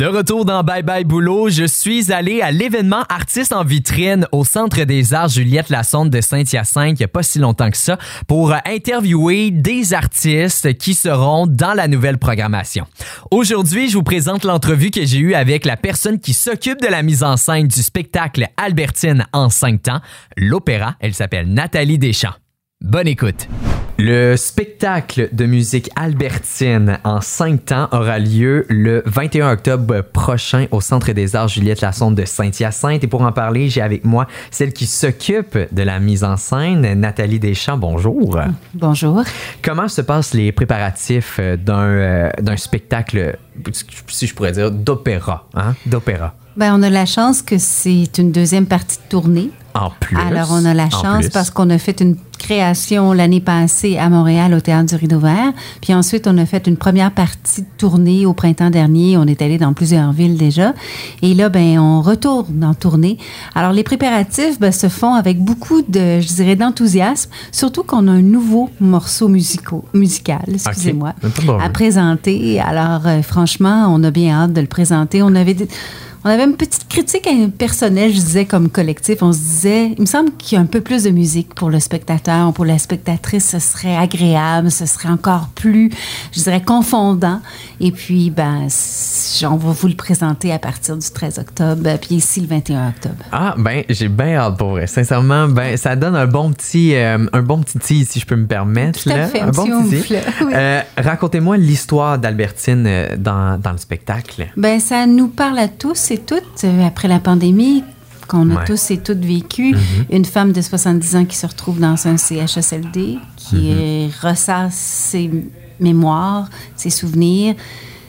De retour dans Bye Bye Boulot, je suis allé à l'événement Artistes en vitrine au Centre des Arts Juliette Lassonde de Saint-Hyacinthe il n'y a pas si longtemps que ça pour interviewer des artistes qui seront dans la nouvelle programmation. Aujourd'hui, je vous présente l'entrevue que j'ai eue avec la personne qui s'occupe de la mise en scène du spectacle Albertine en cinq temps, l'opéra. Elle s'appelle Nathalie Deschamps. Bonne écoute. Le spectacle de musique albertine en cinq temps aura lieu le 21 octobre prochain au Centre des Arts Juliette Lassonde de Saint-Hyacinthe. Et pour en parler, j'ai avec moi celle qui s'occupe de la mise en scène, Nathalie Deschamps. Bonjour. Bonjour. Comment se passent les préparatifs d'un, euh, d'un spectacle, si je pourrais dire, d'opéra? Hein? D'opéra. Ben, on a la chance que c'est une deuxième partie de tournée. En plus. Alors, on a la chance parce qu'on a fait une création l'année passée à Montréal au Théâtre du Rideau Vert. Puis ensuite, on a fait une première partie de tournée au printemps dernier. On est allé dans plusieurs villes déjà. Et là, ben, on retourne en tournée. Alors, les préparatifs ben, se font avec beaucoup de, je dirais, d'enthousiasme. Surtout qu'on a un nouveau morceau musicaux, musical, excusez-moi, à présenter. Alors, euh, franchement, on a bien hâte de le présenter. On avait des- on avait une petite critique personnelle, je disais, comme collectif. On se disait, il me semble qu'il y a un peu plus de musique pour le spectateur, pour la spectatrice, ce serait agréable, ce serait encore plus, je dirais, confondant. Et puis, ben, on va vous le présenter à partir du 13 octobre, puis ici le 21 octobre. Ah, ben, j'ai bien hâte pour vrai. Sincèrement, ben, ça donne un bon petit, euh, un bon petit tease, si je peux me permettre. Tout à là. fait, un un bon petit. Oui. Euh, Racontez-moi l'histoire d'Albertine euh, dans, dans le spectacle. Ben, ça nous parle à tous et toutes, euh, après la pandémie, qu'on a Ouais. tous et toutes vécu. Une femme de 70 ans qui se retrouve dans un CHSLD, qui euh, ressasse ses mémoires, ses souvenirs,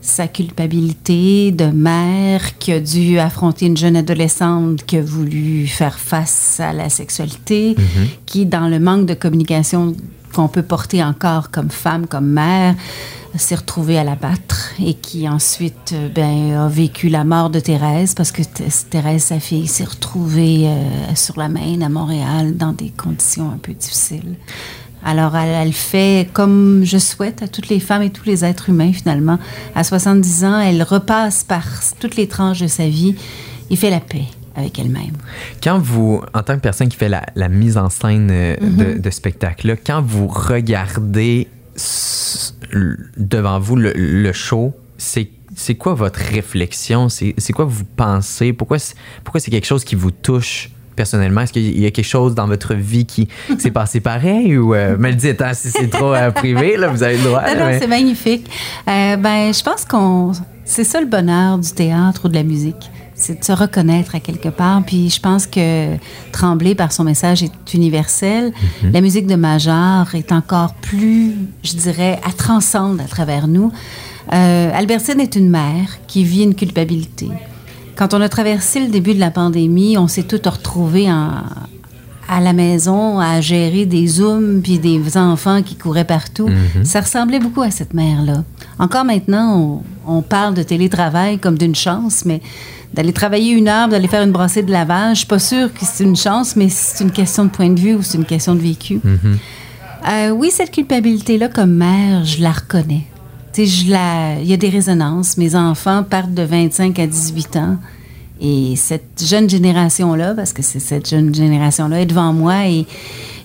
sa culpabilité de mère qui a dû affronter une jeune adolescente qui a voulu faire face à la sexualité, qui, dans le manque de communication qu'on peut porter encore comme femme, comme mère, s'est retrouvée à l'abattre et qui ensuite euh, ben, a vécu la mort de Thérèse parce que Th- Thérèse, sa fille, s'est retrouvée euh, sur la Maine à Montréal dans des conditions un peu difficiles. Alors, elle, elle fait comme je souhaite à toutes les femmes et tous les êtres humains, finalement. À 70 ans, elle repasse par toutes les tranches de sa vie et fait la paix avec elle-même. Quand vous, en tant que personne qui fait la, la mise en scène euh, de, de spectacle, là, quand vous regardez devant vous le, le show, c'est c'est quoi votre réflexion? C'est quoi vous pensez? Pourquoi c'est pourquoi c'est quelque chose qui vous touche personnellement? Est-ce qu'il y a quelque chose dans votre vie qui s'est passé pareil? Ou euh, me le dites, hein, si c'est trop euh, privé, là, vous avez le droit. Non, non, mais- c'est magnifique. Euh, ben, je pense qu'on. C'est ça le bonheur du théâtre ou de la musique. C'est de se reconnaître à quelque part. Puis je pense que Tremblay, par son message, est universel. La musique de Major est encore plus, je dirais, à transcendre à travers nous. Euh, Albertine est une mère qui vit une culpabilité. Quand on a traversé le début de la pandémie, on s'est tous retrouvés en, à la maison à gérer des zooms puis des enfants qui couraient partout. Ça ressemblait beaucoup à cette mère-là. Encore maintenant, on, on parle de télétravail comme d'une chance, mais d'aller travailler une heure, d'aller faire une brassée de lavage, je suis pas sûre que c'est une chance, mais c'est une question de point de vue ou c'est une question de vécu. Euh, oui, cette culpabilité-là, comme mère, je la reconnais. Il y a des résonances. Mes enfants partent de 25 à 18 ans. Et cette jeune génération-là, parce que c'est cette jeune génération-là, est devant moi et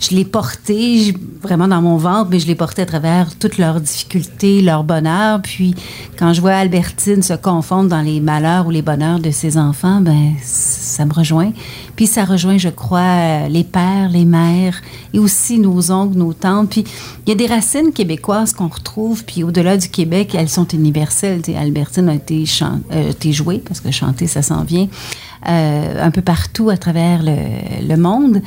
je l'ai portée vraiment dans mon ventre, mais je l'ai portée à travers toutes leurs difficultés, leur bonheur. Puis quand je vois Albertine se confondre dans les malheurs ou les bonheurs de ses enfants, ben ça me rejoint. Puis ça rejoint, je crois, euh, les pères, les mères et aussi nos oncles, nos tantes. Puis il y a des racines québécoises qu'on retrouve. Puis au-delà du Québec, elles sont universelles. Tu sais, Albertine a euh, été jouée, parce que chanter, ça s'en vient, euh, un peu partout à travers le, monde.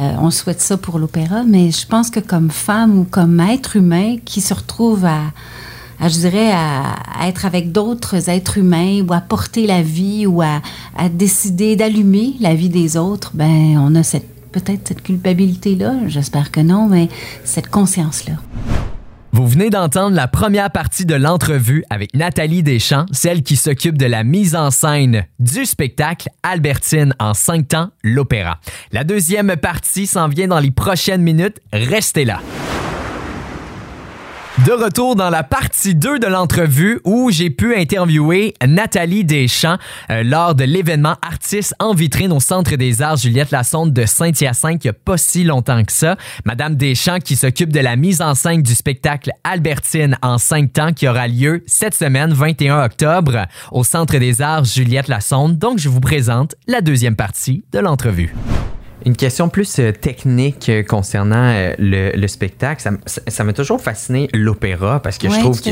Euh, on souhaite ça pour l'opéra, mais je pense que comme femme ou comme être humain qui se retrouve à, je dirais, à, à être avec d'autres êtres humains ou à porter la vie ou à, à décider d'allumer la vie des autres, ben on a cette peut-être cette culpabilité-là, j'espère que non, mais cette conscience-là. Vous venez d'entendre la première partie de l'entrevue avec Nathalie Deschamps, celle qui s'occupe de la mise en scène du spectacle Albertine en cinq temps, l'opéra. La deuxième partie s'en vient dans les prochaines minutes. Restez là. De retour dans la partie 2 de l'entrevue où j'ai pu interviewer Nathalie Deschamps euh, lors de l'événement Artistes en vitrine au Centre des Arts Juliette Lassonde de Saint-Hyacinthe il a pas si longtemps que ça. Madame Deschamps qui s'occupe de la mise en scène du spectacle Albertine en cinq temps qui aura lieu cette semaine, 21 octobre, au Centre des Arts Juliette Lassonde. Donc, je vous présente la deuxième partie de l'entrevue. Une question plus euh, technique euh, concernant euh, le, le spectacle. Ça m'a toujours fasciné l'opéra parce que je Ouais, trouve que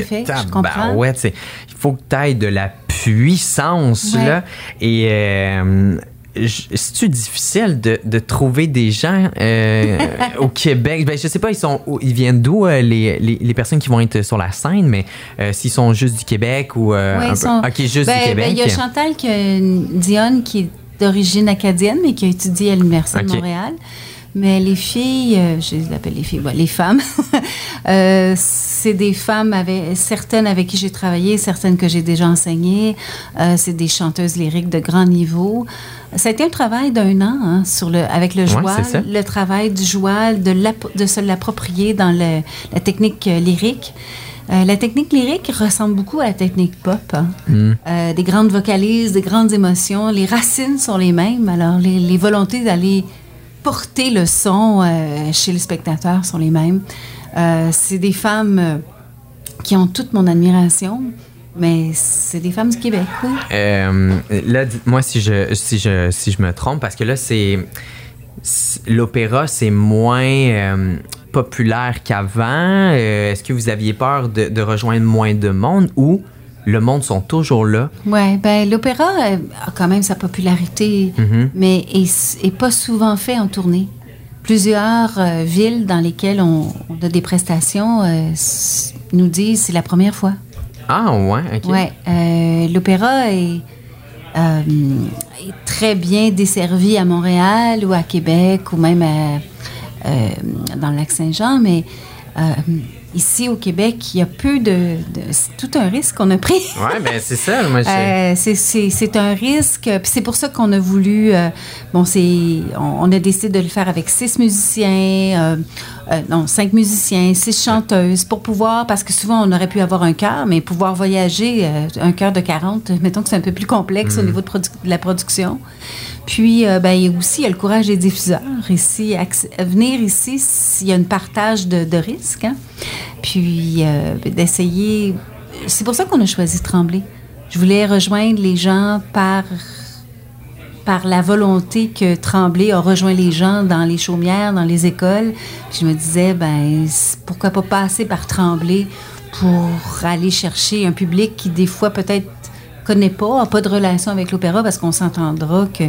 comprends. c'est- il faut que tu ailles de la puissance Ouais. là. Et c'est-tu difficile de, de trouver des gens euh, au Québec? Ben, je sais pas, ils sont ils viennent d'où euh, les, les, les personnes qui vont être sur la scène, mais euh, s'ils sont juste du Québec ou Ouais, un ils peu- sont- Ok, juste Ben, du Québec. ben, Il y a Chantal une- Dionne qui d'origine acadienne, mais qui a étudié à l'Université de Montréal. Mais les filles, euh, je les appelle les filles, bon, les femmes, euh, c'est des femmes, avec, certaines avec qui j'ai travaillé, certaines que j'ai déjà enseignées. Euh, c'est des chanteuses lyriques de grand niveau. Ça a été un travail d'un an hein, sur le, avec le joual, le travail du joual, de, de se l'approprier dans le- la technique lyrique. Euh, la technique lyrique ressemble beaucoup à la technique pop. hein. Euh, des grandes vocalises, des grandes émotions. Les racines sont les mêmes. Alors, les, les volontés d'aller porter le son euh, chez le spectateur sont les mêmes. C'est des femmes qui ont toute mon admiration, mais c'est des femmes du Québec, oui. Là, dites-moi si je, si, je, si je me trompe, parce que là, c'est. c'est- L'opéra, c'est moins euh, populaire qu'avant? Euh, Est-ce que vous aviez peur de, de rejoindre moins de monde ou le monde sont toujours là? Oui, ben l'opéra euh, a quand même sa popularité, Mhm. mais est, est pas souvent fait en tournée. Plusieurs euh, villes dans lesquelles on, on a des prestations euh, nous disent c'est la première fois. Ah, ouais, ok. Ouais, euh, l'opéra est, est très bien desservi à Montréal ou à Québec ou même à- dans le lac Saint-Jean, mais euh, ici au Québec, il y a peu de, de- c'est tout un risque qu'on a pris. Ouais, ben c'est ça. Moi, je- Euh, c'est- c'est c'est un risque. Puis c'est pour ça qu'on a voulu. euh, bon, c'est on, on a décidé de le faire avec six musiciens, euh, euh, non, cinq musiciens, six chanteuses, pour pouvoir, parce que souvent on aurait pu avoir un chœur, mais pouvoir voyager, euh, un chœur de 40, mettons que c'est un peu plus complexe au niveau de, produ- de la production. Puis, euh, ben, il y a aussi il le courage des diffuseurs ici. venir ici, s'il y a un partage de, risques. hein. Puis, euh, d'essayer. C'est pour ça qu'on a choisi Tremblay. Je voulais rejoindre les gens par, par la volonté que Tremblay a rejoint les gens dans les chaumières, dans les écoles. Puis je me disais, ben, pourquoi pas passer par Tremblay pour aller chercher un public qui, des fois, peut-être connaît pas, n'a pas de relation avec l'opéra, parce qu'on s'entendra que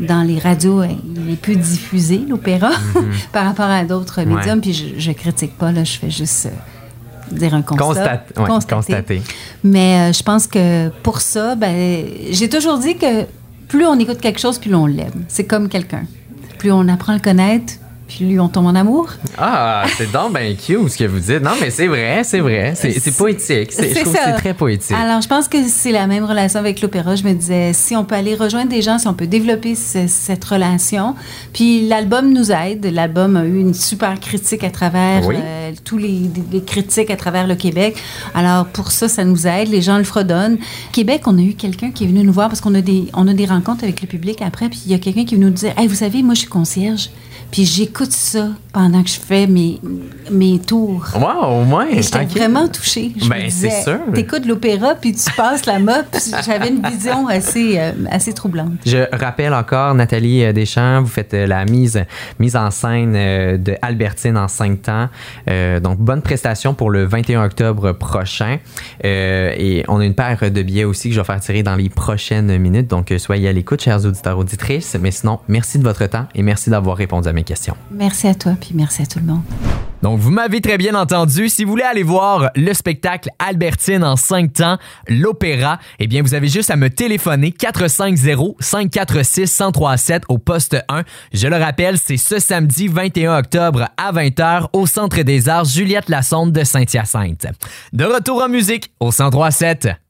dans les radios, euh, il est plus diffusé, l'opéra, par rapport à d'autres. Ouais. médiums. Puis je, je critique pas, là, je fais juste euh, dire un constat. Constate- ouais, constater. Mais euh, je pense que pour ça, ben, j'ai toujours dit que plus on écoute quelque chose, plus on l'aime. C'est comme quelqu'un. Plus on apprend à le connaître, plus on tombe en amour. Ah, c'est donc ben cute ce que vous dites. Non, mais c'est vrai, c'est vrai. C'est poétique. C'est- Je trouve que c'est très poétique. Alors, je pense que c'est la même relation avec l'opéra. Je me disais, si on peut aller rejoindre des gens, si on peut développer ce- cette relation. Puis l'album nous aide. L'album a eu une super critique à travers Oui. euh, tous les, les critiques à travers le Québec. Alors, pour ça, ça nous aide. Les gens le fredonnent. Québec, on a eu quelqu'un qui est venu nous voir parce qu'on a des, on a des rencontres avec le public après. Puis il y a quelqu'un qui est venu nous dire, hey, vous savez, moi, je suis concierge. Puis j'écoute ça pendant que je fais mes, mes tours. Wow, au moins. J'étais ok. vraiment touchée. Je Ben, c'est sûr. T'écoutes l'opéra, puis tu passes la mop. Puis J'avais une vision assez, euh, assez troublante. Je rappelle encore, Nathalie euh, Deschamps, vous faites euh, la mise, mise en scène de Albertine en cinq temps. Euh, donc, bonne prestation pour le 21 octobre prochain. Euh, et on a une paire de billets aussi que je vais faire tirer dans les prochaines minutes. Donc, soyez à l'écoute, chers auditeurs, auditrices. Mais sinon, merci de votre temps et merci d'avoir répondu à mes questions. Merci à toi, puis merci à Donc, vous m'avez très bien entendu. Si vous voulez aller voir le spectacle Albertine en cinq temps, l'opéra, eh bien, vous avez juste à me téléphoner 450-546-1037 au poste 1. Je le rappelle, c'est ce samedi 21 octobre à 20h au Centre des Arts Juliette Lassonde de Saint-Hyacinthe. De retour en musique au 1037.